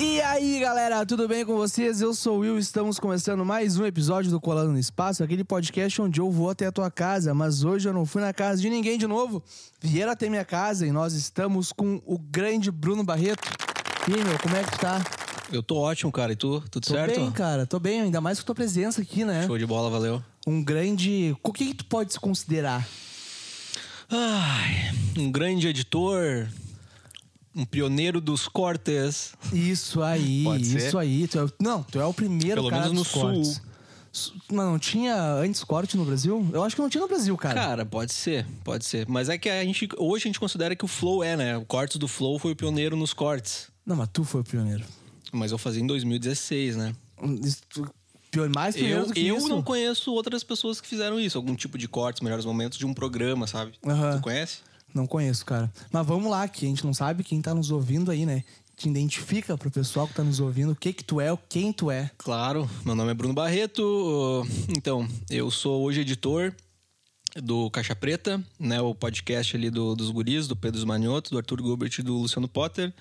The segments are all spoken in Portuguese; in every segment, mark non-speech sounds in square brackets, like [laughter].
E aí, galera, tudo bem com vocês? Eu sou o Will, estamos começando mais um episódio do Colando no Espaço, aquele podcast onde eu vou até a tua casa, mas hoje eu não fui na casa de ninguém de novo. Vieram até minha casa e nós estamos com o grande Bruno Barreto. E aí, meu, como é que tu tá? Eu tô ótimo, cara. E tu? Tudo Tô certo? bem, cara, tô bem, ainda mais com tua presença aqui, né? Show de bola, valeu. Um grande... O que, que tu pode se considerar? Ai, um grande editor, um pioneiro dos cortes. Isso aí, isso aí. Tu é- Não, tu é o primeiro Pelo cara menos dos no cortes. sul. Su- Mas não tinha antes corte no Brasil? Eu acho que não tinha no Brasil, cara. Cara, pode ser, pode ser. Mas é que a gente, hoje a gente considera que o Flow é, né? O cortes do Flow foi o pioneiro nos cortes. Não, mas tu foi o pioneiro. Mas eu fazia em 2016, né? Isso, tu- pior, mais pioneiro Eu, do que eu isso. não conheço outras pessoas que fizeram isso. Algum tipo de cortes, melhores momentos de um programa, sabe? Aham. Tu conhece? Não conheço, cara. Mas vamos lá, que a gente não sabe quem tá nos ouvindo aí, né? Te identifica pro pessoal que tá nos ouvindo o que que tu é, quem tu é. Claro, meu nome é Bruno Barreto. Então, eu sou hoje editor do Caixa Preta, né? O podcast ali do- dos guris, do Pedro Manioto, do Arthur Gilbert e do Luciano Potter.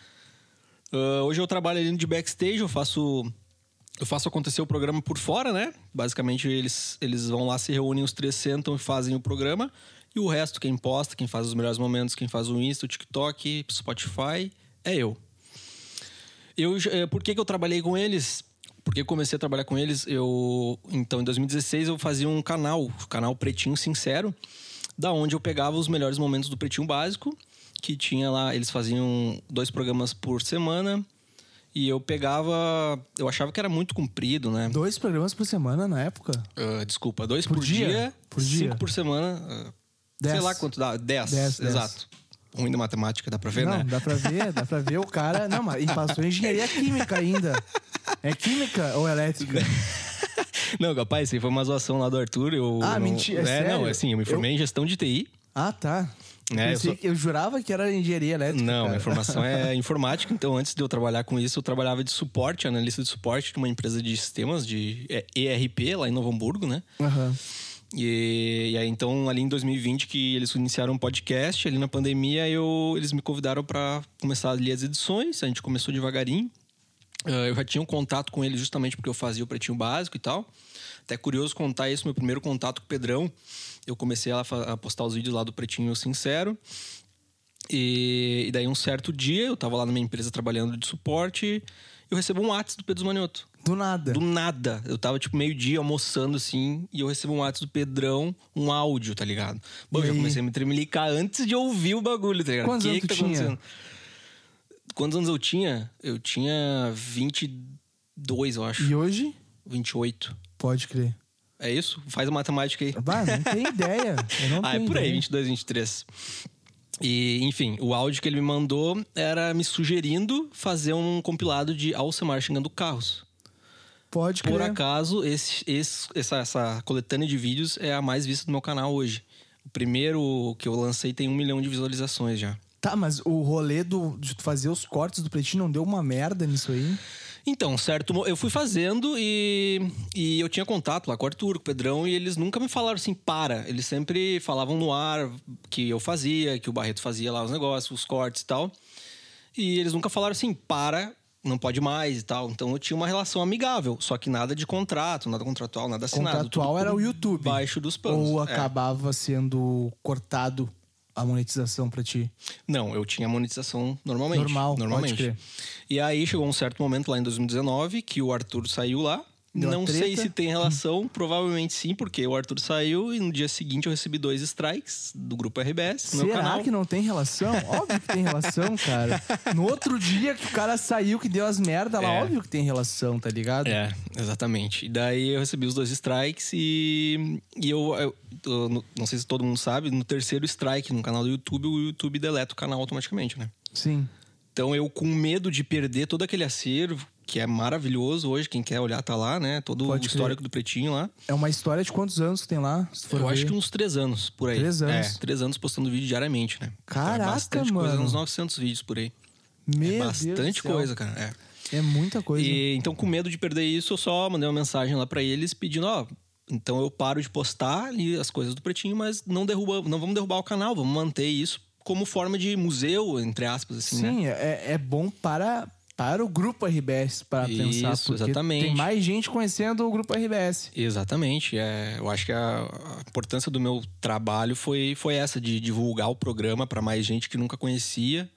Uh, hoje eu trabalho ali de backstage, eu faço eu faço acontecer o programa por fora, né? Basicamente eles, eles vão lá, se reúnem, os três sentam e fazem o programa. E o resto, quem posta, quem faz os melhores momentos, quem faz o Insta, o TikTok, Spotify, é eu. eu eh, por que, que eu trabalhei com eles? Porque comecei a trabalhar com eles, eu. Então, em 2016, eu fazia um canal, o canal Pretinho Sincero, da onde eu pegava os melhores momentos do Pretinho Básico, que tinha lá, eles faziam dois programas por semana. E eu pegava. Eu achava que era muito comprido, né? Dois programas por semana na época? Uh, desculpa, dois por, por dia, dia, Por dia. Cinco por semana. Uh, 10. Sei lá quanto dá. 10. 10 exato. 10 ruim da matemática, dá pra ver, não, né? Dá pra ver, dá pra ver o cara. Não, mas passou em engenharia química ainda. É química ou elétrica? [laughs] Não, rapaz, isso foi uma zoação lá do Arthur. Eu ah, não... mentira. É, é não, assim, eu me formei eu... em gestão de TI. Ah, tá. É, eu, sou... eu, jurava que era engenharia elétrica. Não, cara. minha formação é [laughs] informática, então antes de eu trabalhar com isso, eu trabalhava de suporte, analista de suporte de uma empresa de sistemas de é, ERP lá em Novo Hamburgo, né? Aham. Uhum. E, e aí, então, ali em 2020, que eles iniciaram um podcast, ali na pandemia, eu, eles me convidaram para começar ali as edições. A gente começou devagarinho. Ah, eu já tinha um contato com eles justamente porque eu fazia o pretinho básico e tal. Até curioso contar isso, meu primeiro contato com o Pedrão. Eu comecei a, a postar os vídeos lá do Pretinho Sincero. E, e daí, um certo dia, eu tava lá na minha empresa trabalhando de suporte. Eu recebo um WhatsApp do Pedro Manioto. Do nada. Do nada. Eu tava, tipo, meio-dia almoçando assim, e eu recebo um WhatsApp do Pedrão, um áudio, tá ligado? Bom, eu já comecei a me tremelicar antes de ouvir o bagulho, tá ligado? Quantos Que anos que tu tinha? Quantos anos eu tinha? Eu tinha 22, eu acho. E hoje? 28. Pode crer. É isso? Faz a matemática aí. Bah, não tem [laughs] ideia. Não ah, é por aí, ideia. 22, 23. E, enfim, o áudio que ele me mandou era me sugerindo fazer um compilado de Alcemar xingando carros. Pode Por crer. acaso, esse, esse- essa, essa coletânea de vídeos é a mais vista do meu canal hoje. O primeiro que eu lancei tem um milhão de visualizações já. Tá, mas o rolê do, de fazer os cortes do pretinho não deu uma merda nisso aí? Então, certo, eu fui fazendo e, e eu tinha contato lá com o Arthur, com o Pedrão, e eles nunca me falaram assim, para. Eles sempre falavam no ar que eu fazia, que o Barreto fazia lá os negócios, os cortes e tal. E eles nunca falaram assim, para, não pode mais e tal. Então eu tinha uma relação amigável, só que nada de contrato, nada contratual, nada assinado. Contratual era o YouTube. Baixo dos panos. Ou É. acabava sendo cortado a monetização pra ti? Não, eu tinha monetização normalmente. Normal, normalmente. E aí chegou um certo momento lá em 2019 que o Arthur saiu lá. Não sei se tem relação, provavelmente sim, porque o Arthur saiu e no dia seguinte eu recebi dois strikes do grupo RBS Será canal. que não tem relação? Óbvio que tem relação, cara. No outro dia que o cara saiu, que deu as merda lá, É. óbvio que tem relação, tá ligado? É, exatamente. E daí eu recebi os dois strikes e, e eu, eu- eu não- não sei se todo mundo sabe, no terceiro strike no canal do YouTube, o YouTube deleta o canal automaticamente, né? Sim. Então eu, com medo de perder todo aquele acervo, que é maravilhoso hoje. Quem quer olhar tá lá, né? Todo Pode o histórico do Pretinho lá. É uma história de quantos anos que tem lá? Eu ver. acho que uns três anos por aí. Três anos. É, três anos postando vídeo diariamente, né? Então Caraca, é bastante coisa, mano. uns 900 vídeos por aí. Meu é Deus do bastante coisa, cara. É. É muita coisa. E, então, com medo de perder isso, eu só mandei uma mensagem lá pra eles pedindo, ó, então eu paro de postar ali as coisas do Pretinho, mas não derruba, não vamos derrubar o canal, vamos manter isso como forma de museu, entre aspas, assim, né? Sim, é, é bom para, para o grupo RBS, para Isso, pensar. Porque exatamente. tem mais gente conhecendo o grupo RBS. Exatamente. É, eu acho que a, a importância do meu trabalho foi, foi essa, de divulgar o programa pra mais gente que nunca conhecia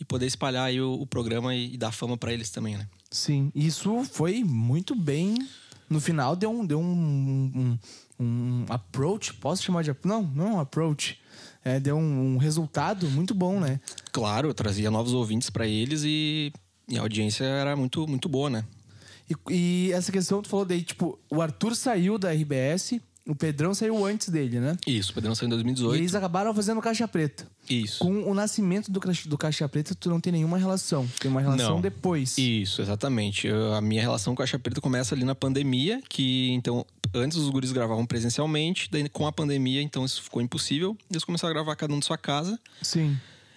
e poder espalhar aí o, o programa e, e dar fama pra eles também, né? Sim, isso foi muito bem. No final deu um, deu um, um, um approach, posso chamar de. Não, não é um approach. É, deu um, um resultado muito bom, né? Claro, eu trazia novos ouvintes pra eles e, e a audiência era muito, muito boa, né? E, e essa questão tu falou daí, tipo, o Arthur saiu da RBS, o Pedrão saiu antes dele, né? Isso, o Pedrão saiu em E 2018. eles acabaram fazendo Caixa Preta. Isso. Com o nascimento do, Caixa- do Caixa Preta, tu não tem nenhuma relação. Tem uma relação Não. depois. Isso, exatamente. Eu- a minha relação com a Caixa Preta começa ali na pandemia, que então, antes os guris gravavam presencialmente, daí com a pandemia, então isso ficou impossível. Eles começaram a gravar cada um de sua casa, Sim.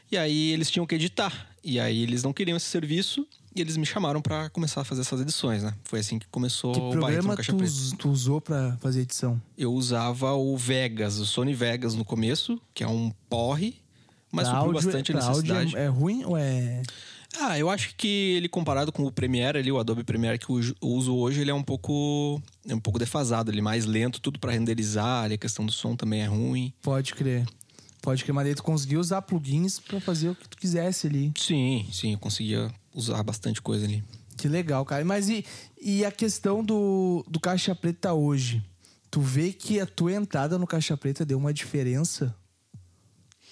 e aí eles tinham que editar. E aí eles não queriam esse serviço, e eles me chamaram pra começar a fazer essas edições, né? Foi assim que começou Que o programa Caixa tu, Preta. tu usou pra fazer edição? Eu usava o Vegas, o Sony Vegas no começo, que é um porre, mas Pra supriu áudio- bastante a pra áudio necessidade. é, é ruim ou é. Ah, eu acho que ele comparado com o Premiere ali, o Adobe Premiere que eu uso- hoje, ele é um pouco é um pouco defasado, ele é mais lento, tudo pra renderizar, ali a questão do som também é ruim. Pode crer. Pode crer, mas daí tu conseguiu usar plugins pra fazer o que tu quisesse ali. Sim, sim, eu conseguia usar bastante coisa ali. Que legal, cara. Mas e, e a questão do, do Caixa Preta hoje? Tu vê que a tua entrada no Caixa Preta deu uma diferença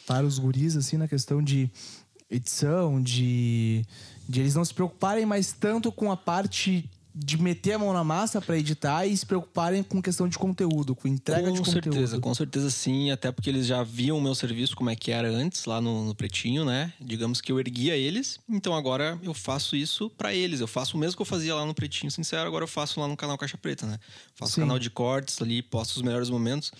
para os guris, assim, na questão de edição, de, de eles não se preocuparem mais tanto com a parte de meter a mão na massa pra editar e se preocuparem com questão de conteúdo, com entrega de com conteúdo. certeza, com certeza sim, até porque eles já viam o meu serviço como é que era antes lá no, no Pretinho, né? Digamos que eu erguia eles, então agora eu faço isso pra eles. Eu faço o mesmo que eu fazia lá no Pretinho Sincero, agora eu faço lá no canal Caixa Preta, né? Faço Sim. canal de cortes ali, posto os melhores momentos.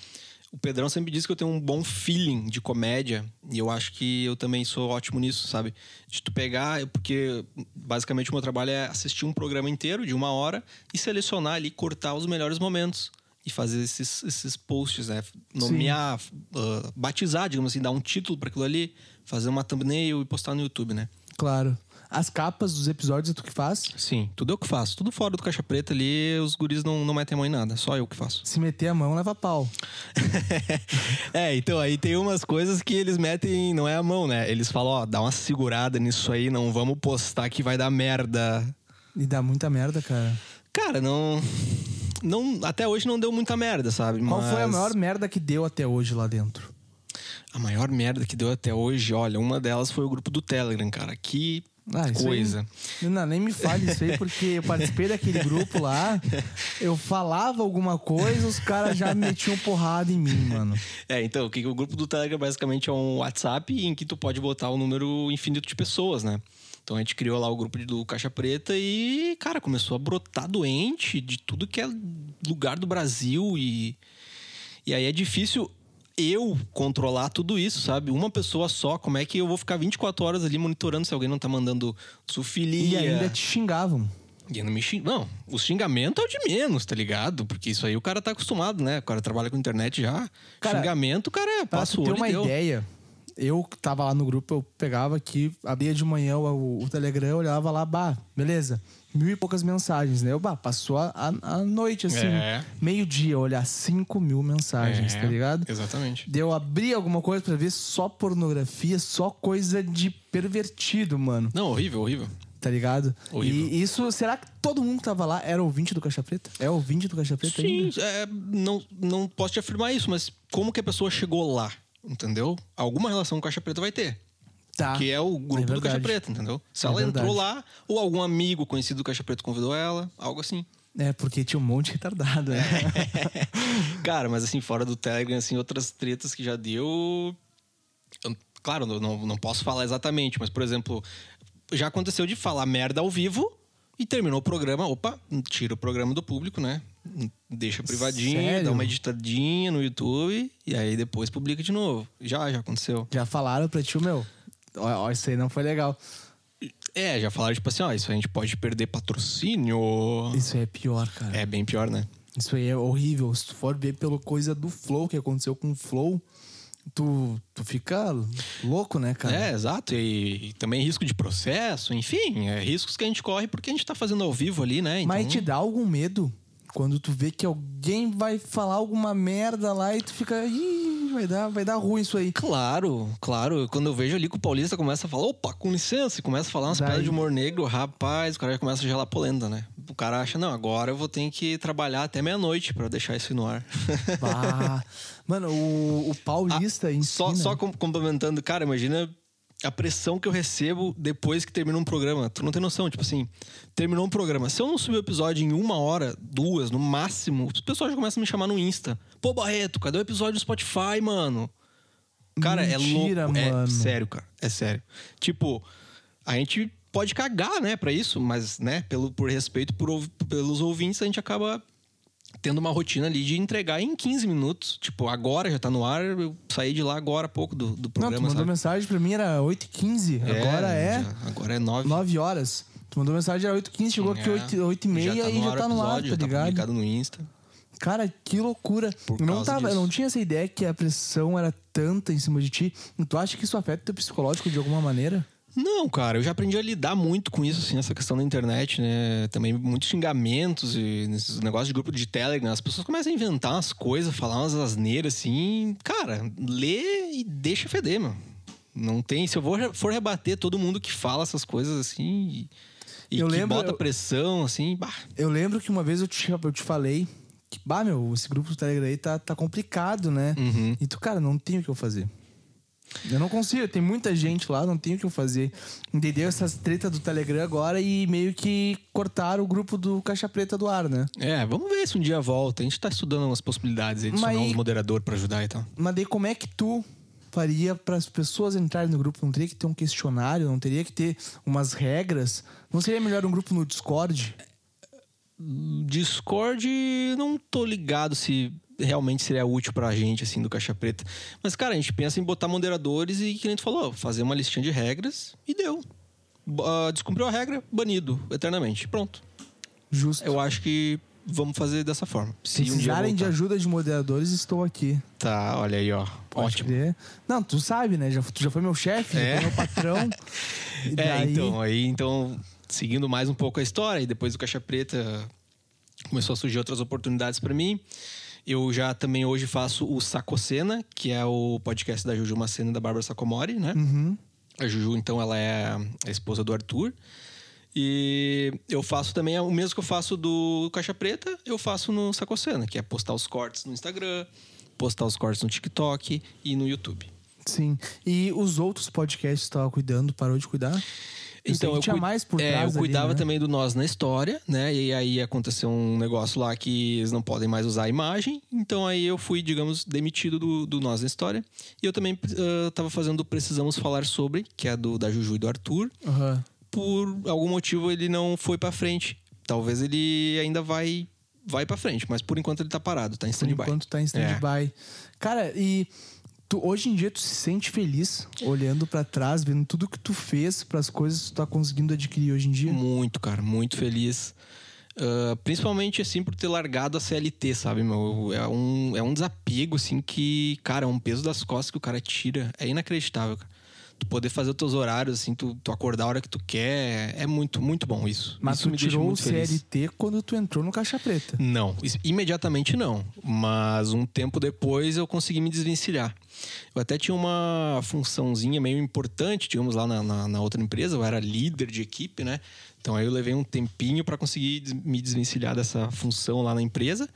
O Pedrão sempre diz que eu tenho um bom feeling de comédia e eu acho que eu também sou ótimo nisso, sabe? De tu pegar, porque basicamente o meu trabalho é assistir um programa inteiro de uma hora e selecionar ali, cortar os melhores momentos e fazer esses, esses posts, né? Nomear, ah, batizar, digamos assim, dar um título para aquilo ali, fazer uma thumbnail e postar no YouTube, né? Claro. As capas dos episódios é tu que faz? Sim, tudo eu que faço. Tudo fora do caixa preta ali, os guris não, não metem a mão em nada, só eu que faço. Se meter a mão, leva pau. [laughs] é, então aí tem umas coisas que eles metem, não é a mão, né? Eles falam, ó, dá uma segurada nisso aí, não vamos postar que vai dar merda. E dá muita merda, cara. Cara, não. não até hoje não deu muita merda, sabe? Qual foi a Mas maior merda que deu até hoje lá dentro? A maior merda que deu até hoje, olha, uma delas foi o grupo do Telegram, cara. Que Ah, coisa. Aí, não, nem me fale isso aí, porque eu participei daquele grupo lá. Eu falava alguma coisa, os caras já metiam porrada em mim, mano. É, então, o que o grupo do Telegram basicamente é um WhatsApp em que tu pode botar um número infinito de pessoas, né? Então a gente criou lá o grupo do Caixa Preta e, cara, começou a brotar doente de tudo que é lugar do Brasil e e aí é difícil eu controlar tudo isso, sabe? Uma pessoa só, como é que eu vou ficar 24 horas ali monitorando se alguém não tá mandando sufilia? E ainda te xingavam. E não me xing... Não, o xingamento é o de menos, tá ligado? Porque isso aí o cara tá acostumado, né? O cara trabalha com internet já. Cara, xingamento, o cara é passa o ter uma ideia, eu tava lá no grupo, eu pegava aqui, abria de manhã o, o Telegram, olhava lá, bah, beleza. Mil e poucas mensagens, né? Eu, bah, passou a, a, noite, assim, É. meio-dia, olhar cinco mil mensagens, É, tá ligado? Exatamente. Deu abrir alguma coisa pra ver só pornografia, só coisa de pervertido, mano. Não, horrível, horrível. Tá ligado? Horrível. E isso, será que todo mundo que tava lá era ouvinte do Caixa Preta? É ouvinte do Caixa Preta Sim, ainda? é, não, não posso te afirmar isso, mas como que a pessoa chegou lá? Entendeu? Alguma relação com Caixa Preta vai ter. Tá. Que é o grupo É do Caixa. Preta, entendeu? Se É ela entrou verdade. lá, ou algum amigo conhecido do Caixa Preta convidou ela, algo assim. É, porque tinha um monte de retardado, né? [laughs] Cara, mas assim, fora do Telegram, assim, outras tretas que já deu. eu- claro, não, não posso falar exatamente, mas, por exemplo, já aconteceu de falar merda ao vivo E terminou o programa, opa, tira o programa do público, né? Deixa privadinho, Sério? dá uma editadinha no YouTube e aí depois publica de novo. Já, já aconteceu. Já falaram pra ti, meu? Ó, isso aí não foi legal. É, já falaram tipo assim, ó, isso a gente pode perder patrocínio. Isso aí é pior, cara. É bem pior, né? Isso aí é horrível. Se tu for ver pela coisa do Flow, que aconteceu com o Flow, tu, tu fica louco, né, cara? É, exato. E, e também risco de processo, enfim, é riscos que a gente corre porque a gente tá fazendo ao vivo ali, né? Então, Mas te dá algum medo quando tu vê que alguém vai falar alguma merda lá e tu fica. Ih, vai dar, vai dar ruim isso aí. Claro, claro. Quando eu vejo ali que o paulista começa a falar, opa, com licença, e começa a falar umas piadas de humor negro, rapaz, o cara já começa a gelar polenta, né? O cara acha, não, agora eu vou ter que trabalhar até meia-noite pra deixar isso no ar. Bah. [laughs] Mano, o, o paulista em Ah, só, si, né? só com- complementando, cara, imagina a pressão que eu recebo depois que termina um programa. Tu não tem noção, tipo assim, terminou um programa. Se eu não subir o episódio em uma hora, duas, no máximo, os pessoal já começam a me chamar no Insta. Pô, Barreto, cadê o episódio do Spotify, mano? Cara, Mentira, é louco. É mano. sério, cara. É sério. Tipo, a gente pode cagar, né, pra isso, mas, né, pelo, por respeito por, pelos ouvintes, a gente acaba tendo uma rotina ali de entregar em 15 minutos. Tipo, agora já tá no ar, eu saí de lá agora há pouco do, do Não, tu programa, mandou sabe? mensagem pra mim, era 8h15. agora é já- agora é 9. 9 horas. Tu mandou mensagem, era 8h15, chegou aqui 8, 8h30 e já tá no ar, tá já tá ligado? publicado no Insta. Cara, que loucura. Por eu não, tava, eu não tinha essa ideia que a pressão era tanta em cima de ti. Tu acha que isso afeta o teu psicológico de alguma maneira? Não, cara, eu já aprendi a lidar muito com isso, assim, essa questão da internet, né? Também muitos xingamentos e nesses negócios de grupo de Telegram. As pessoas começam a inventar umas coisas, falar umas asneiras, assim. Cara, lê e deixa feder, mano. Não tem. Se eu vou, for rebater todo mundo que fala essas coisas, assim. E, e Eu que lembro- bota eu- pressão, assim. Bah, Eu lembro que uma vez eu te, eu te falei que, bah, meu, esse grupo do Telegram aí tá, tá complicado, né? Uhum. E tu, cara, não tem o que eu fazer. Eu não consigo, tem muita gente lá, não tem o que fazer. Entendeu? Essas treta do Telegram agora e meio que cortaram o grupo do Caixa Preta do ar, né? É, vamos ver se um dia volta. A gente tá estudando umas possibilidades aí de adicionar aí- uns moderador pra ajudar e tal. Mas daí como é que tu faria para as pessoas entrarem no grupo? Não teria que ter um questionário, não teria que ter umas regras? Não seria melhor um grupo no Discord? Discord, não tô ligado se realmente seria útil pra gente, assim, do Caixa Preta. Mas, cara, a gente pensa em botar moderadores e, que nem tu falou, fazer uma listinha de regras e deu. Ah, descumpriu a regra, banido eternamente. Pronto. Justo. Eu acho que vamos fazer dessa forma. Se Se um precisarem de ajuda de moderadores, estou aqui. Tá, olha aí, ó. Pode Ótimo. crer. Não, tu sabe, né? Já, tu já foi meu chefe, É. já foi meu patrão. [laughs] E É, daí- então, aí, então, seguindo mais um pouco a história, e depois do Caixa Preta começou a surgir outras oportunidades para mim. Eu já também hoje faço o Sacocena, que é o podcast da Juju Macena e da Bárbara Sacomori, né? Uhum. A Juju, então, ela é a esposa do Arthur. E eu faço também o mesmo que eu faço do Caixa Preta, eu faço no Sacocena, que é postar os cortes no Instagram, postar os cortes no TikTok e no YouTube. Sim. E os outros podcasts que tu tava cuidando, parou de cuidar? Eu sei que tinha cui- mais por é, trás eu ali, cuidava né? também do Nós na História, né? E aí aconteceu um negócio lá que eles não podem mais usar a imagem. Então aí eu fui, digamos, demitido do, do Nós na História. E eu também ah, tava fazendo Precisamos Falar Sobre, que é do da Juju e do Arthur. Aham. Por algum motivo ele não foi pra frente. Talvez ele ainda vai vai para frente, mas por enquanto ele tá parado, tá em Por stand-by. enquanto tá em stand-by. Cara, e tu, hoje em dia tu se sente feliz olhando pra trás, vendo tudo que tu fez pras coisas que tu tá conseguindo adquirir hoje em dia? Muito, cara, muito feliz. Ah, principalmente, assim, por ter largado a CLT, sabe, meu? É um, é um desapego, assim, que, cara, é um peso das costas que o cara tira. É inacreditável, cara. Tu poder fazer os teus horários, assim, tu, tu acordar a hora que tu quer. É muito, muito bom isso. Mas isso tu tirou o CLT quando tu entrou no Caixa Preta. Não, imediatamente não. Mas um tempo depois eu consegui me desvencilhar. Eu até tinha uma funçãozinha meio importante, digamos, lá na, na, na outra empresa. Eu era líder de equipe, né? Então aí eu levei um tempinho para conseguir me desvencilhar dessa função lá na empresa.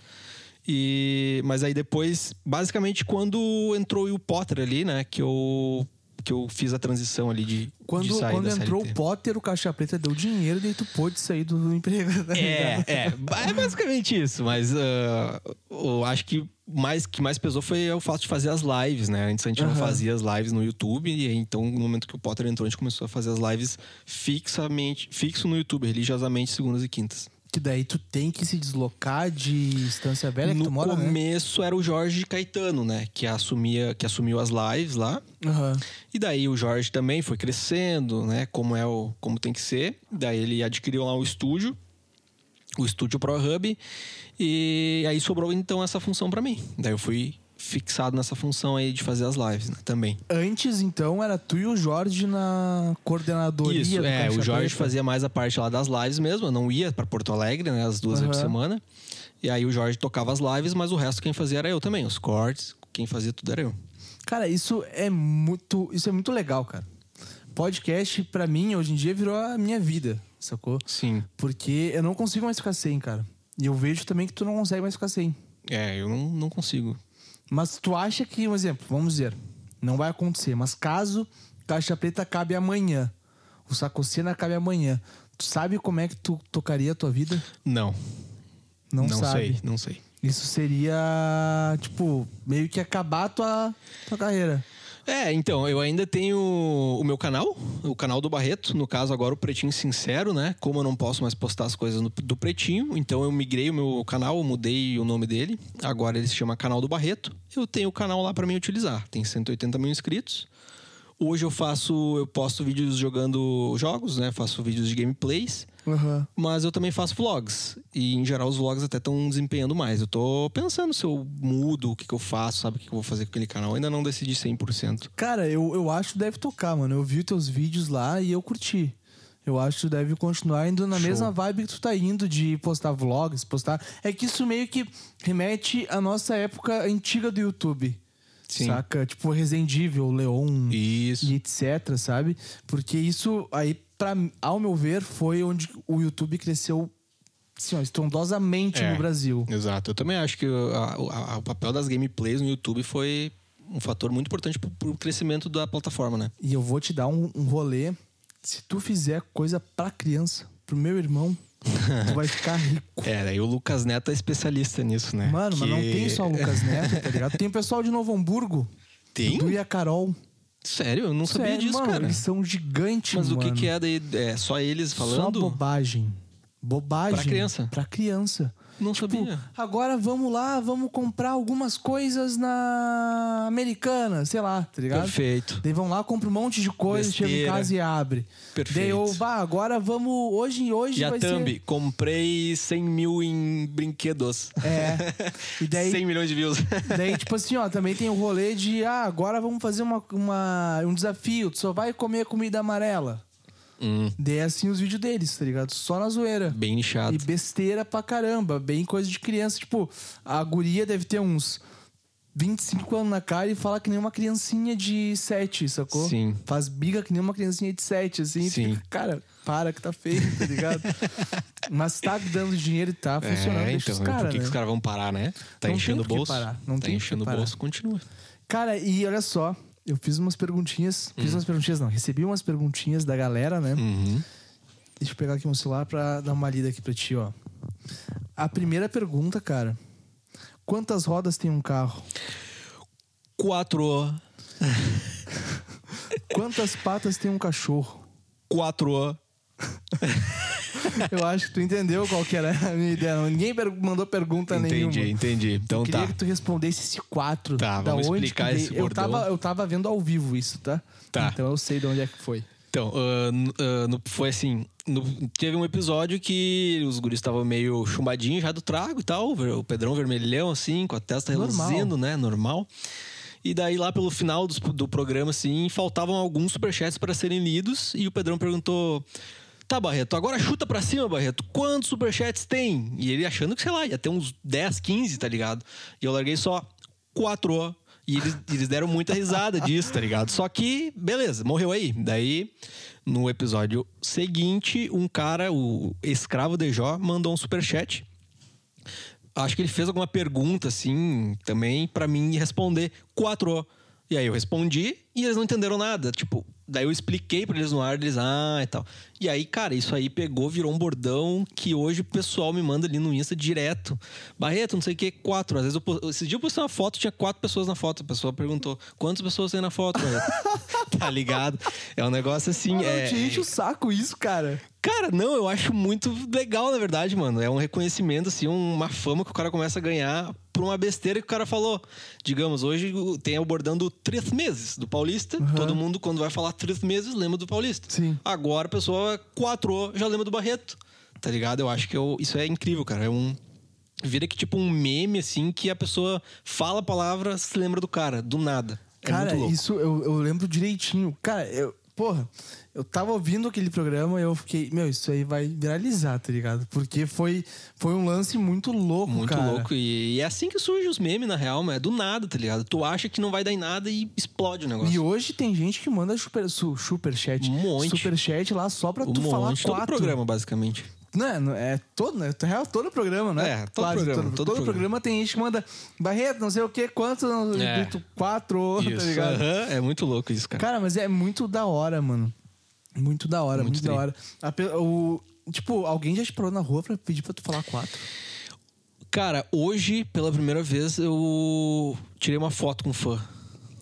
E, mas aí depois, basicamente, quando entrou o Potter ali, né? Que eu que eu fiz a transição ali de, Quando, de sair quando entrou o Potter, o Caixa Preta deu dinheiro e daí tu pôde sair do emprego. tá É, é, é basicamente isso, mas ah, eu acho que mais que mais pesou foi o fato de fazer as lives, né? Antes a gente não Aham. fazia as lives no YouTube, e então no momento que o Potter entrou, a gente começou a fazer as lives fixamente, fixo no YouTube, religiosamente, segundas e quintas. Que daí tu tem que se deslocar de Estância Velha que no tu mora, né? começo era o Jorge Caetano, né? Que assumia, que assumiu as lives lá. Aham. E daí o Jorge também foi crescendo, né? Como é o, como tem que ser. Daí ele adquiriu lá o estúdio, o estúdio Pro Hub, e aí sobrou então essa função pra mim. Daí eu fui fixado nessa função aí de fazer as lives, né? Também. Antes, então, era tu e o Jorge na coordenadoria Isso, é, o Jorge Preta. fazia mais a parte lá das lives mesmo, eu não ia pra Porto Alegre, né, as duas vezes por semana. E aí o Jorge tocava as lives, mas o resto quem fazia era eu também, os cortes, quem fazia tudo era eu. Cara, isso é muito, isso é muito legal, cara. Podcast, pra mim, hoje em dia, virou a minha vida, sacou? Sim. Porque eu não consigo mais ficar sem, cara. E eu vejo também que tu não consegue mais ficar sem. É, eu não, não consigo. Mas tu acha que, um exemplo, vamos dizer, não vai acontecer, mas caso Caixa Preta acabe amanhã, o Sacocena acabe amanhã, tu sabe como é que tu tocaria a tua vida? Não. Não, não sabe. sei, não sei. Isso seria, tipo, meio que acabar a tua, tua carreira. É, então, eu ainda tenho o meu canal, o canal do Barreto, no caso agora o Pretinho Sincero, né? Como eu não posso mais postar as coisas no- do Pretinho, então eu migrei o meu canal, mudei o nome dele. Agora ele se chama Canal do Barreto. Eu tenho o canal lá pra mim utilizar. Tem 180 mil inscritos. Hoje eu faço, eu posto vídeos jogando jogos, né? Faço vídeos de gameplays. Aham. Mas eu também faço vlogs. E em geral os vlogs até estão desempenhando mais. Eu tô pensando se eu mudo, o que, que eu faço, sabe o que, que eu vou fazer com aquele canal. Eu ainda não decidi 100%. Cara, eu, eu acho que deve tocar, mano. Eu vi teus vídeos lá e eu curti. Eu acho que tu deve continuar indo na Show. mesma vibe que tu tá indo de postar vlogs, postar. É que isso meio que remete à nossa época antiga do YouTube. Sim. Saca? Tipo Resident Evil, Leon Isso. e etc, sabe? Porque isso aí, pra, ao meu ver, foi onde o YouTube cresceu assim, ó, estrondosamente É. no Brasil. Exato. Eu também acho que a- a- o papel das gameplays no YouTube foi um fator muito importante pro, pro crescimento da plataforma, né? E eu vou te dar um, um rolê. Se tu fizer coisa pra criança, pro meu irmão, tu vai ficar rico. É, daí o Lucas Neto é especialista nisso, né? Mano, mas não Que- tem só o Lucas Neto, tá ligado? Tem o pessoal de Novo Hamburgo. Tem? E a Carol. Sério? Eu não sabia Sério, disso, mano, cara. Eles são gigantes, Mas mano. o que, que é daí? É só eles Só falando? bobagem. Bobagem. Pra criança? Pra criança. Não Tipo, sabia. agora vamos lá, vamos comprar algumas coisas na Americana, sei lá, tá ligado? Perfeito. Daí vão lá, compra um monte de coisa, chega em Besteira. casa e abre. Perfeito. Daí eu, bah, agora vamos. Hoje, hoje E a vai Thumb? ser. Comprei 100 mil em brinquedos. É. [laughs] E daí, 100 milhões de views. [laughs] daí, tipo assim, ó, também tem o rolê de, ah, agora vamos fazer uma, uma, um desafio, tu só vai comer comida amarela. Hum, é assim os vídeos deles, tá ligado? Só na zoeira. bem nichado. E besteira pra caramba, bem coisa de criança. Tipo, a guria deve ter uns 25 anos na cara e fala que nem uma criancinha de 7, sacou? Sim. Faz biga que nem uma criancinha de 7, assim. Sim. fica, cara, para que tá feio, tá ligado? [laughs] Mas tá dando dinheiro e tá funcionando. É, então, os caras, por que, né? que os caras vão parar, né? Tá Não enchendo o bolso. parar, não tá enchendo o bolso, continua. Cara, e olha só, eu fiz umas perguntinhas. Hum. Fiz umas perguntinhas, não. Recebi umas perguntinhas da galera, né? Uhum. Deixa eu pegar aqui meu celular pra dar uma lida aqui pra ti, ó. A primeira pergunta, cara. Quantas rodas tem um carro? Quatro. [laughs] Quantas patas tem um cachorro? Quatro. [laughs] [laughs] Eu acho que tu entendeu qual que era a minha ideia. Ninguém per- mandou pergunta Entendi, nenhuma. entendi. Então eu queria tá. que tu respondesse esse quatro. Tá, da vamos onde explicar esse eu bordão. tava, eu tava vendo ao vivo isso, tá? Tá. Então eu sei de onde é que foi. Então, ah, no- foi assim: no- teve um episódio que os guris estavam meio chumbadinhos já do trago e tal. O Pedrão vermelhão, assim, com a testa reluzindo, né? Normal. E daí, lá pelo final dos- do, programa, assim, faltavam alguns superchats para serem lidos. E o Pedrão perguntou: Tá, Barreto, agora chuta pra cima, Barreto. Quantos superchats tem? E ele achando que, sei lá, ia ter uns 10, 15, tá ligado? E eu larguei só quatro. E eles, eles deram muita risada [laughs] disso, tá ligado? Só que, beleza, morreu aí. Daí, no episódio seguinte, um cara, o escravo de Jó, mandou um superchat. Acho que ele fez alguma pergunta, assim, também, pra mim responder. Quatro. E aí eu respondi e eles não entenderam nada. Tipo, daí eu expliquei pra eles no ar, eles, ah, e tal. E aí, cara, isso aí pegou, virou um bordão que hoje o pessoal me manda ali no Insta direto. Barreto, não sei o que, quatro. Às vezes eu, esse dia eu postei uma foto, tinha quatro pessoas na foto. A pessoa perguntou, quantas pessoas tem na foto, [laughs] tá ligado? É um negócio assim, Não é... te enche o saco isso, cara. Cara, não, eu acho muito legal, na verdade, mano. É um reconhecimento, assim, uma fama que o cara começa a ganhar por uma besteira que o cara falou. Digamos, hoje tem o bordão do três meses do Paulista. Todo mundo, quando vai falar três meses, lembra do Paulista. Sim. Agora a pessoa quatro já lembra do Barreto. Tá ligado? Eu acho que eu- isso é incrível, cara. É um. Vira que tipo um meme, assim, que a pessoa fala a palavra, se lembra do cara, do nada. É Cara, isso eu, eu lembro direitinho. Cara, eu. Porra, eu tava ouvindo aquele programa e eu fiquei, meu, isso aí vai viralizar, tá ligado? Porque foi, foi um lance muito louco, Muito cara. louco. E, e é assim que surgem os memes, na real, mas é do nada, tá ligado? Tu acha que não vai dar em nada e explode o negócio. E hoje tem gente que manda super, su, superchat. Um monte. Superchat lá só pra um tu falar monte, todo quatro. programa, basicamente. Não é, não é todo, né? Na real, todo programa, né? É, todo programa, Todo, todo todo programa. programa tem gente que manda Barreto, não sei o quê, quanto, É. quatro, [laughs] tá ligado? Aham, É muito louco isso, cara. Cara, mas é muito da hora, mano. Muito da hora, muito, Muito da hora. A o, tipo, alguém já te parou na rua pra pedir pra tu falar quatro? Cara, hoje, pela primeira vez, eu tirei uma foto com um fã.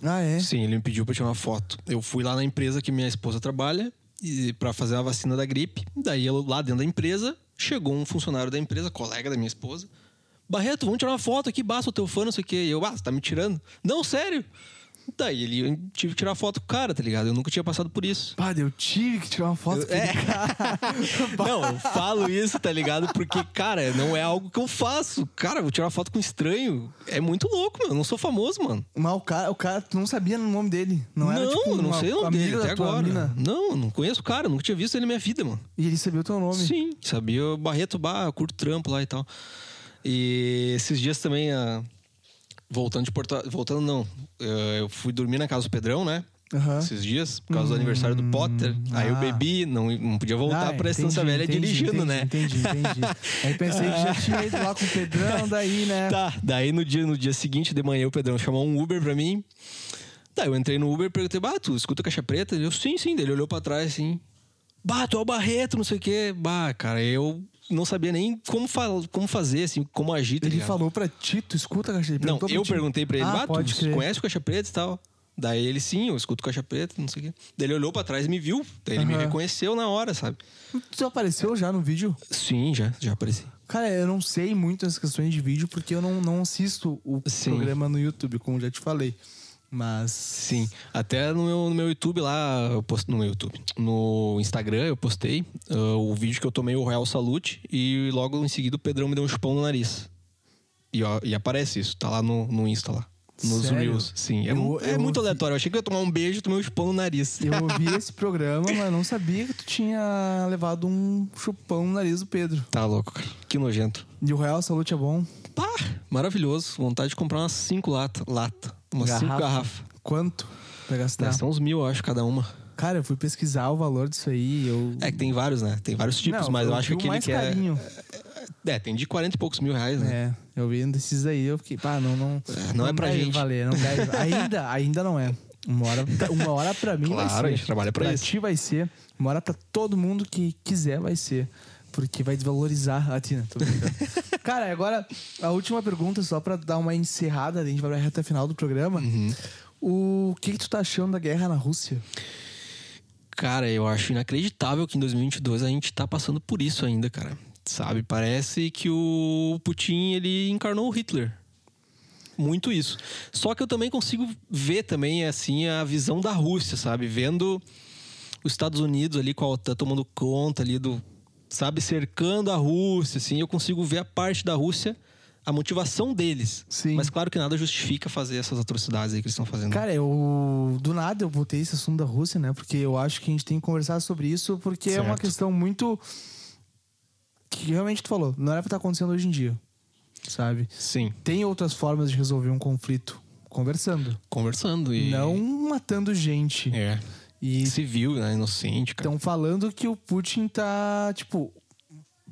Ah, é? Sim, ele me pediu pra tirar uma foto. Eu fui lá na empresa que minha esposa trabalha e para fazer a vacina da gripe. Daí eu, lá dentro da empresa, chegou um funcionário da empresa, colega da minha esposa. Barreto, vamos tirar uma foto aqui, basta o teu fã, não sei o quê. E eu, ah, você tá me tirando? Não, sério. Daí ele, eu tive que tirar foto com o cara, tá ligado? Eu nunca tinha passado por isso. Pá, eu tive que tirar uma foto com É. [laughs] Não, eu falo isso, tá ligado? Porque, cara, não é algo que eu faço. Cara, vou tirar foto com um estranho. É muito louco, mano. Eu não sou famoso, mano. Mas o cara, o cara, tu não sabia o nome dele. Não, era tipo eu não sei o nome dele até agora. mina. Não, eu não conheço o cara, nunca tinha visto ele na minha vida, mano. E ele sabia o teu nome. Sim, sabia o Barreto, bah, curto trampo lá e tal. E esses dias também, ah, voltando de Porto Voltando não, eh, eu fui dormir na casa do Pedrão, né? Aham. Esses dias, por causa do aniversário do Potter. Aí eu ah. bebi, não, não podia voltar Ah, pra Estância Velha entendi, dirigindo, entendi, né? Entendi, entendi. Aí pensei que já [laughs] tinha ido lá com o Pedrão, daí, né? Tá, daí no dia, no dia seguinte de manhã o Pedrão chamou um Uber pra mim. Daí eu entrei no Uber e perguntei, bah, tu escuta caixa preta? Ele, eu, sim, sim. Daí ele olhou pra trás assim, bah, tu é o Barreto, não sei o quê. Bah, cara, eu não sabia nem como, fa como fazer, assim, como agir, tá Ele ligado? falou pra ti, tu escuta a caixa ele Não, eu perguntei pra ele, ah, tu crer. conhece o caixa preta e tal? Daí ele, sim, eu escuto caixa preta, não sei o quê. Daí ele olhou pra trás e me viu. Daí ele me reconheceu na hora, sabe? Tu apareceu já no vídeo? Sim, já, já apareci. Cara, eu não sei muito as questões de vídeo porque eu não, não assisto o Sim. programa no YouTube, como já te falei. Mas. Sim, até no meu, no meu YouTube lá, eu posto, no meu YouTube, no Instagram eu postei ah, o vídeo que eu tomei o Royal Salute e logo em seguida o Pedrão me deu um chupão no nariz. E, ó, e aparece isso, tá lá no, no Insta lá. Nos Sério? Reels, sim. É, Eu- é eu muito ouvi- aleatório. Eu achei que eu ia tomar um beijo e tomei um chupão no nariz. Eu [laughs] ouvi esse programa, mas não sabia que tu tinha levado um chupão no nariz do Pedro. Tá louco, cara. Que nojento. E o Real Salute é bom? Pá, maravilhoso. Vontade de comprar umas cinco lata, lata. Umas cinco Garrafa. garrafas. Quanto pra gastar? Ser uns mil, eu acho, cada uma. Cara, eu fui pesquisar o valor disso aí. Eu... É que tem vários, né? Tem vários tipos, Não, mas eu, acho que aquele mais que é. carinho. É, tem de 40 e poucos mil reais, né? É, eu vi um desses aí, eu fiquei, pá, não, não. É, não é pra gente. valer, não deve. [laughs] Ainda, ainda não é. Uma hora, uma hora pra mim vai Claro, ser. a gente trabalha pra isso. ti vai ser. Uma hora pra todo mundo que quiser vai ser. Porque vai desvalorizar a Tina. Tô brincando. [laughs] Cara, agora a última pergunta, só pra dar uma encerrada, a gente vai pra reta final do programa. Uhum. O que, que tu tá achando da guerra na Rússia? Cara, eu acho inacreditável que em 2022 a gente tá passando por isso ainda, cara. Sabe? Parece que o Putin, ele encarnou o Hitler. Muito isso. Só que eu também consigo ver também, assim, a visão da Rússia, sabe? Vendo os Estados Unidos ali com a OTAN tomando conta ali do... Sabe? Cercando a Rússia, assim. Eu consigo ver a parte da Rússia, a motivação deles. Sim. Mas claro que nada justifica fazer essas atrocidades aí que eles estão fazendo. Cara, eu. Do nada eu botei esse assunto da Rússia, né? Porque eu acho que a gente tem que conversar sobre isso, porque é uma Certo. questão muito. Que realmente tu falou, não era pra estar acontecendo hoje em dia. Sabe? Sim. Tem outras formas de resolver um conflito conversando. Conversando e... Não matando gente. É. E Civil, né? Inocente, cara. estão falando que o Putin tá, tipo.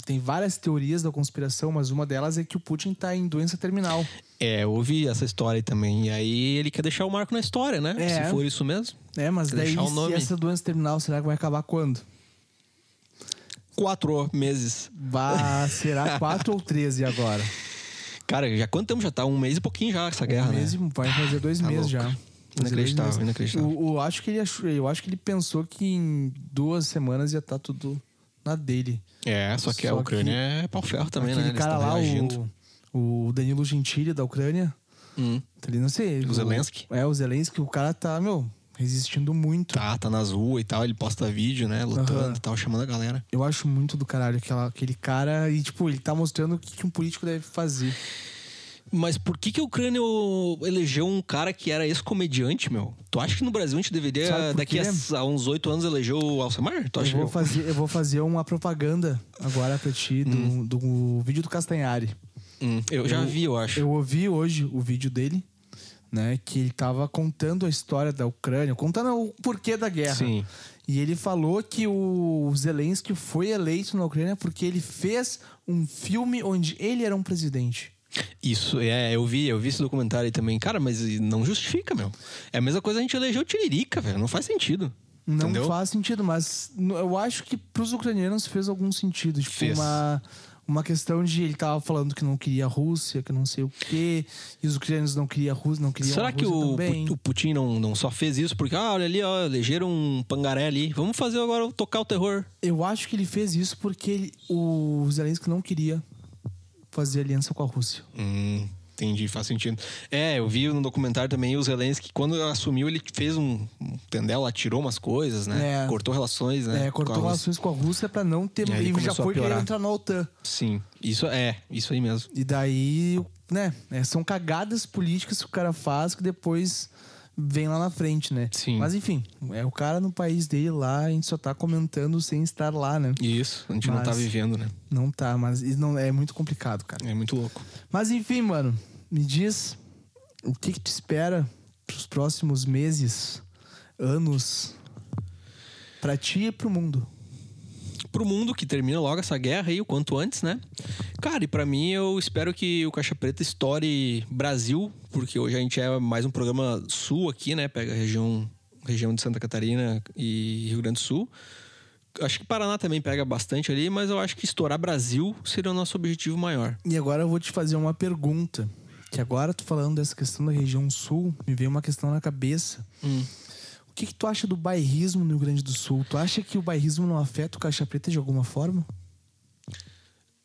tem várias teorias da conspiração, mas uma delas é que o Putin tá em doença terminal. É, eu ouvi essa história aí também. E aí ele quer deixar o marco na história, né? É. Se for isso mesmo. É, mas Quer daí deixar o se essa doença terminal, será que vai acabar quando? Quatro meses. Vai, será [laughs] 4 ou 13 agora? Cara, já quanto tempo já tá? Um mês e pouquinho já essa guerra, um mês né? vai fazer dois Tá meses louco. já. Inacreditável, inacreditável. O, o- acho que ele achou, eu acho que ele pensou que em duas semanas ia estar tudo na dele. É, só que a Só Ucrânia que- é pau ferro também, Aquele né? Eles cara lá, reagindo. o, o Danilo Gentili da Ucrânia, Hum. tá ali, não sei. O Zelensky? É, o Zelensky, o cara tá, meu, resistindo muito. Tá, tá nas ruas e tal, ele posta vídeo, né? Lutando Aham. e tal, chamando a galera. Eu acho muito do caralho aquela, aquele cara e, tipo, ele tá mostrando o que, que um político deve fazer. Mas por que, que a Ucrânia elegeu um cara que era ex-comediante, meu? Tu acha que no Brasil a gente deveria, daqui a, a uns oito anos, eleger o Alcemar? Tu acha Eu vou, fazer, eu vou fazer uma propaganda agora pra ti do, do vídeo do Castanhari. Hum, eu já Eu- vi, eu acho. Eu ouvi hoje o vídeo dele, né? Que ele tava contando a história da Ucrânia, contando o porquê da guerra. Sim. E ele falou que o Zelensky foi eleito na Ucrânia porque ele fez um filme onde ele era um presidente. Isso, é, eu vi, eu vi esse documentário aí também. Cara, mas não justifica, meu. É a mesma coisa a gente eleger o Tiririca, velho. Não faz sentido. Não entendeu? faz sentido, mas eu acho que pros ucranianos fez algum sentido. Tipo, Fez. uma, uma questão de ele tava falando que não queria a Rússia, que não sei o quê, e os ucranianos não queriam a Rússia, não queriam Será a que Rússia o, também. O Putin não, não só fez isso porque, ah, olha ali, ó, elegeram um pangaré ali. Vamos fazer agora tocar o terror. Eu acho que ele fez isso porque ele- o Zelensky não queria fazer aliança com a Rússia. Hum, entendi, faz sentido. É, eu vi no documentário também o Zelensky, quando assumiu, ele fez um, um tendel lá, tirou umas coisas, né? É. Cortou relações, né? É, com cortou Rússia. relações com a Rússia pra não ter. E aí ele E já foi querer entrar na OTAN. Sim, isso é, isso aí mesmo. E daí, né? é, são cagadas políticas que o cara faz que depois vem lá na frente, né? Sim. Mas enfim, é o cara no país dele lá, a gente só tá comentando sem estar lá, né? Isso, a gente não tá Mas- vivendo, né? Não tá, mas não, é muito complicado, cara. É muito louco. Mas enfim, mano, me diz o que, que te espera pros próximos meses, anos, pra ti e pro mundo. Pro mundo que termina logo essa guerra aí, o quanto antes, né? Cara, e pra mim eu espero que o Caixa Preta estoure Brasil, porque hoje a gente é mais um programa sul aqui, né? Pega a região, região de Santa Catarina e Rio Grande do Sul. Acho que Paraná também pega bastante ali, mas eu acho que estourar Brasil seria o nosso objetivo maior. E agora eu vou te fazer uma pergunta. Que agora tu falando dessa questão da região sul, me veio uma questão na cabeça. O que, que tu acha do bairrismo no Rio Grande do Sul? Tu acha que o bairrismo não afeta o Caixa Preta de alguma forma?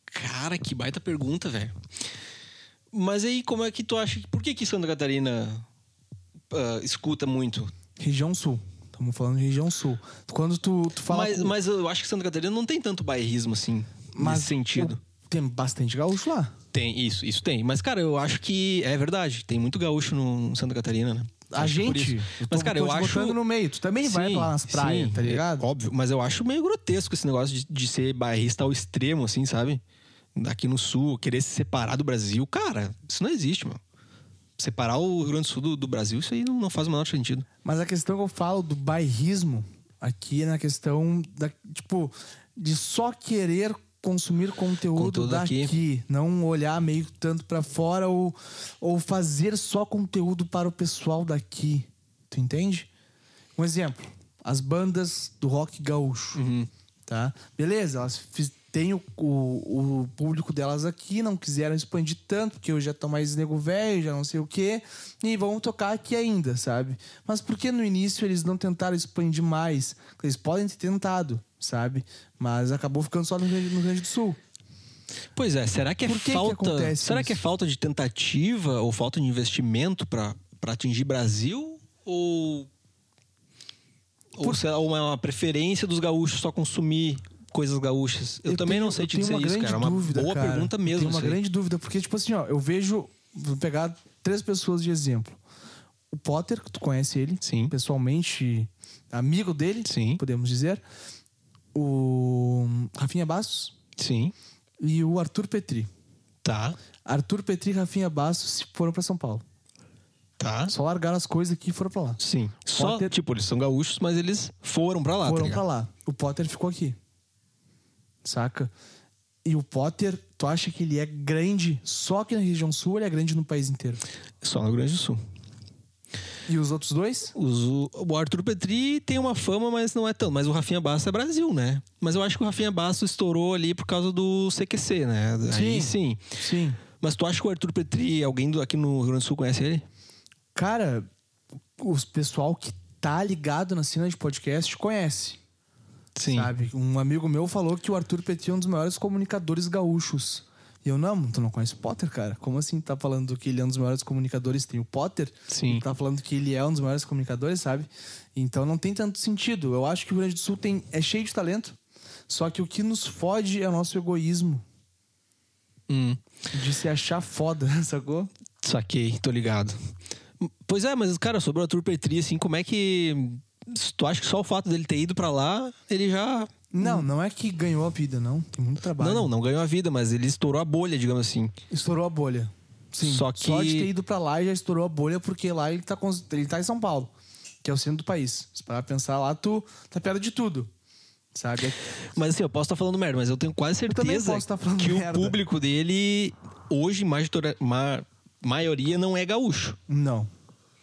Cara, que baita pergunta, velho. Mas aí, como é que tu acha? Por que que Santa Catarina ah, escuta muito? Região sul. Estamos falando de região sul. Quando tu, tu fala. Mas, com- mas eu acho que Santa Catarina não tem tanto bairrismo assim, nesse sentido. o- tem bastante gaúcho lá. Tem, isso, isso tem. Mas, cara, eu acho que é verdade. Tem muito gaúcho no Santa Catarina, né? A por gente. Mas, tô- cara, eu acho. no meio. Tu também vai Sim, lá nas praias, sim, tá ligado? é óbvio. Mas eu acho meio grotesco esse negócio de, de ser bairrista ao extremo, assim, sabe? Aqui no sul, querer se separar do Brasil. Cara, isso não existe, mano. Separar o Rio Grande do Sul do, do Brasil, isso aí não, não faz o menor sentido. Mas a questão que eu falo do bairrismo aqui é na questão da, tipo, de só querer consumir conteúdo, Conteúdo daqui, aqui. não olhar meio tanto pra fora ou, ou fazer só conteúdo para o pessoal daqui. Tu entende? Um exemplo, as bandas do rock gaúcho, Uhum. tá? Beleza, elas fiz- têm o, o, o público delas aqui, não quiseram expandir tanto, porque eu já tô mais nego velho, já não sei o quê, e vão tocar aqui ainda, sabe? Mas por que no início eles não tentaram expandir mais? Eles podem ter tentado, sabe? Mas acabou ficando só no Rio Grande- no Rio Grande do Sul. Pois é, será que é Por que que falta. acontece será que é isso? falta de tentativa ou falta de investimento pra atingir Brasil? Ou. Ou será uma preferência dos gaúchos só consumir coisas gaúchas? Eu, também tenho- não sei eu te dizer uma isso, cara. É uma dúvida, boa cara. pergunta Eu mesmo. Tenho uma grande dúvida, porque, tipo assim, ó, eu vejo. Vou pegar três pessoas de exemplo. O Potter, que tu conhece ele Sim. pessoalmente, amigo dele, Sim. podemos dizer. O Rafinha Bastos Sim. e o Arthur Petri. Tá. Arthur Petri e Rafinha Bastos foram pra São Paulo. Tá. Só largaram as coisas aqui e foram pra lá. Sim. Só, Potter- tipo, eles são gaúchos, mas eles foram pra lá, tá foram ligado? pra lá. O Potter ficou aqui. Saca? E o Potter, tu acha que ele é grande só aqui na região sul ou ele é grande no país inteiro? Só no Rio Grande do Sul. E os outros dois? Os- o, o Arthur Petri tem uma fama, mas não é tanto. Mas o Rafinha Basso é Brasil, né? Mas eu acho que o Rafinha Basso estourou ali por causa do CQC, né? Aí sim. Sim. Mas tu acha que o Arthur Petri, alguém do- aqui no Rio Grande do Sul conhece ele? Cara, os pessoal que tá ligado na cena de podcast conhece. Sim. Sabe? Um amigo meu falou que o Arthur Petri é um dos maiores comunicadores gaúchos. E eu, não, tu não conhece o Potter, cara? Como assim tá falando que ele é um dos maiores comunicadores? Tem o Potter? Sim. Tá falando que ele é um dos maiores comunicadores, sabe? Então não tem tanto sentido. Eu acho que o Rio Grande do Sul tem, é cheio de talento. Só que o que nos fode é o nosso egoísmo. Hum. De se achar foda, [laughs] sacou? Saquei, tô ligado. Pois é, mas, cara, sobre o Arthur Petri, assim, como é que. Tu acha que só o fato dele ter ido pra lá, ele já. Não, não é que ganhou a vida, não. Tem muito trabalho. Não, não, não ganhou a vida, mas ele estourou a bolha, digamos assim. Estourou a bolha. Sim. Só Só que- de ter ido pra lá já estourou a bolha, porque lá ele tá, ele tá em São Paulo, que é o centro do país. Se parar pensar lá, tu tá perto de tudo. Sabe? [laughs] Mas assim, eu posso estar falando merda, mas eu tenho quase certeza falando que merda. o público dele, hoje, ma- maioria, não é gaúcho. Não.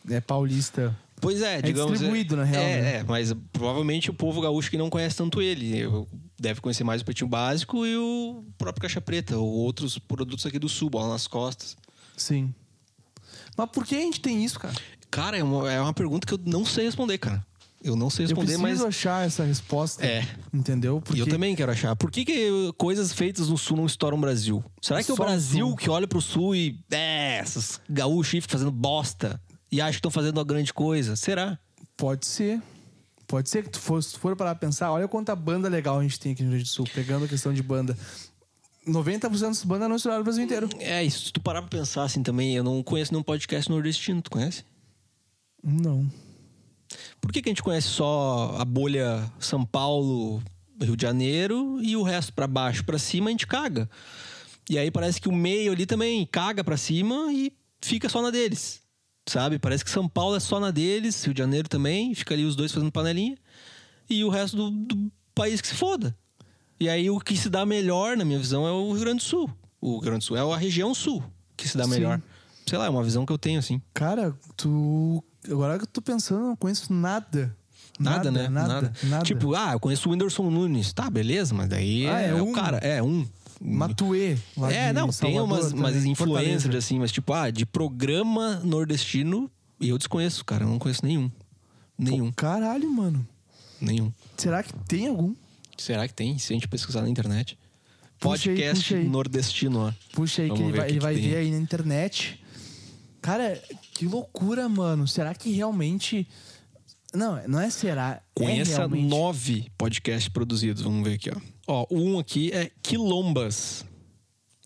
É paulista. Pois é, digamos. distribuído, na real, É, né? é, mas provavelmente o povo gaúcho que não conhece tanto ele. eu- Deve conhecer mais o Pretinho Básico e o próprio Caixa Preta, ou outros produtos aqui do Sul, bola nas costas. Sim. Mas por que a gente tem isso, cara? Cara, é uma, é uma pergunta que eu não sei responder, cara. Eu não sei Eu responder, preciso mas. achar essa resposta. É. Entendeu? E Porque eu também quero achar. Por que, que coisas feitas no Sul não estouram o Brasil? Será que é o Só no Brasil Sul. que olha pro Sul e. É, esses gaúchos fazendo bosta e acha que estão fazendo uma grande coisa? Será? Pode ser. Pode ser que tu for, se tu for parar pra pensar, olha quanta banda legal a gente tem aqui no Rio Grande do Sul, pegando a questão de banda. 90% das bandas não estouraram o Brasil inteiro. É, isso. Se tu parar pra pensar assim também, eu não conheço nenhum podcast nordestino, tu conhece? Não. Por que, que a gente conhece só a bolha São Paulo, Rio de Janeiro e o resto pra baixo, pra cima a gente caga? E aí parece que o meio ali também caga pra cima e fica só na deles. Sabe? Parece que São Paulo é só na deles, Rio de Janeiro também, fica ali os dois fazendo panelinha. E o resto do, do país que se foda. E aí o que se dá melhor, na minha visão, é o Rio Grande do Sul. O Rio Grande do Sul é a região sul que se dá Sim. melhor. Sei lá, é uma visão que eu tenho, assim. Cara, tu. Agora que eu tô pensando, eu não conheço nada. Nada, né? Nada, nada. Tipo, ah, eu conheço o Whindersson Nunes. Tá, beleza, mas daí Ah, é, é o um. cara. É, um. Matuê. É, não, tem Salvador umas, umas também, influencers assim, mas tipo, ah, de programa nordestino, eu desconheço, cara. Eu não conheço nenhum. Nenhum, Caralho, mano. nenhum. Será que tem algum? Será que tem? Se a gente pesquisar na internet. Puxa aí, Podcast puxa aí. nordestino, ó. Puxa aí, Vamos que ele ver vai, que ele vai tem. ver aí na internet. Cara, que loucura, mano. Será que realmente. Não, não é será. Conheça é realmente... nove podcasts produzidos. Vamos ver aqui, ó. Ó, o um aqui é Quilombas.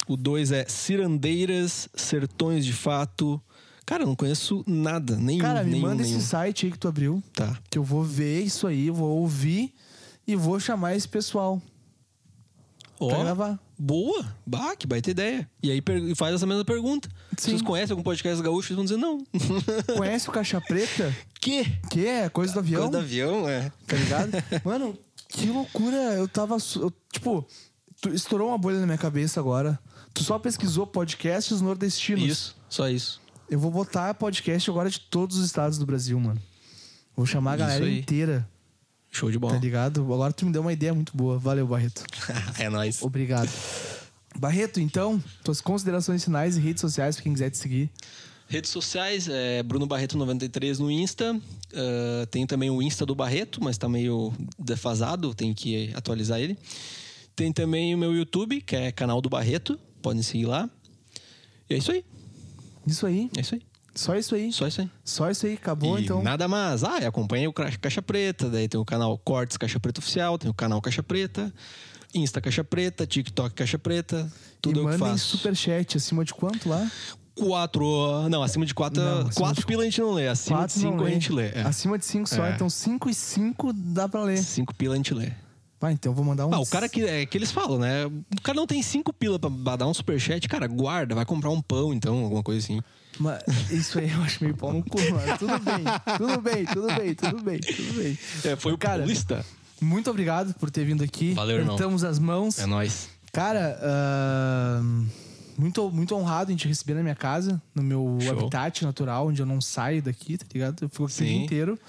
O dois é Cirandeiras, Sertões de Fato. Cara, eu não conheço nada, nenhum, Cara, me nenhum, manda nenhum. esse site aí que tu abriu. Tá. Que eu vou ver isso aí, vou ouvir e vou chamar esse pessoal Ó, pra gravar. boa. Bah, que baita ideia. E aí faz essa mesma pergunta. Sim. Vocês conhecem algum podcast gaúcho? Eles vão dizer não. [laughs] Conhece o Caixa Preta? que? Que é coisa do avião? Coisa do avião, é. Tá ligado? [laughs] Mano, que loucura. Eu tava. eu, tipo, tu estourou uma bolha na minha cabeça agora. Tu só pesquisou podcasts nordestinos. Isso, só isso. Eu vou botar podcast agora de todos os estados do Brasil, mano. Vou chamar a galera inteira, Show de tá bola. ligado? Agora tu me deu uma ideia muito boa. Valeu, Barreto. [laughs] é nóis. Obrigado. Barreto, então, tuas considerações finais e redes sociais pra quem quiser te seguir. Redes sociais, é Bruno Barreto93 no Insta. Ah, tenho também o Insta do Barreto, mas tá meio defasado, tenho que atualizar ele. Tem também o meu YouTube, que é canal do Barreto. Podem seguir lá. E é isso aí. Isso aí. É isso aí. Só isso aí. Só isso aí. Só isso aí. Acabou, e então. nada mais. Ah, acompanha o Caixa Preta, daí tem o canal Cortes Caixa Preta Oficial, tem o canal Caixa Preta, Insta Caixa Preta, TikTok Caixa Preta, tudo e eu que mandem faço. superchat acima de quanto lá? Quatro. Não, acima de quatro. Não, quatro de- pila a gente não lê. Acima Quatro de cinco a gente lê. É. Acima de 5 só. É. Então 5 e 5 dá pra ler. Cinco pila a gente lê. Vai, então eu vou mandar um. Ah, o cara que, é que eles falam, né? O cara não tem cinco pila pra pra dar um superchat, cara, guarda, vai comprar um pão, então, alguma coisa assim. Mas isso aí eu acho meio pau no cu, mano. Tudo bem, tudo bem, tudo bem, tudo bem, tudo bem. É, foi o Cara, paulista. Muito obrigado por ter vindo aqui. Valeu, irmão. Apertamos as mãos. É nóis. Cara, uh, muito, muito honrado em te receber na minha casa, no meu Show. habitat natural, onde eu não saio daqui, tá ligado? Eu fico aqui o dia inteiro.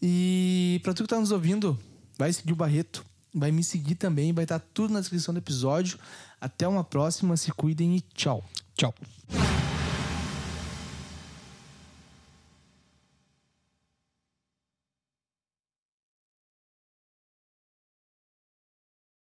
E pra tu que tá nos ouvindo, vai seguir o Barreto, vai me seguir também, vai estar tudo na descrição do episódio. Até uma próxima, se cuidem e tchau. Tchau.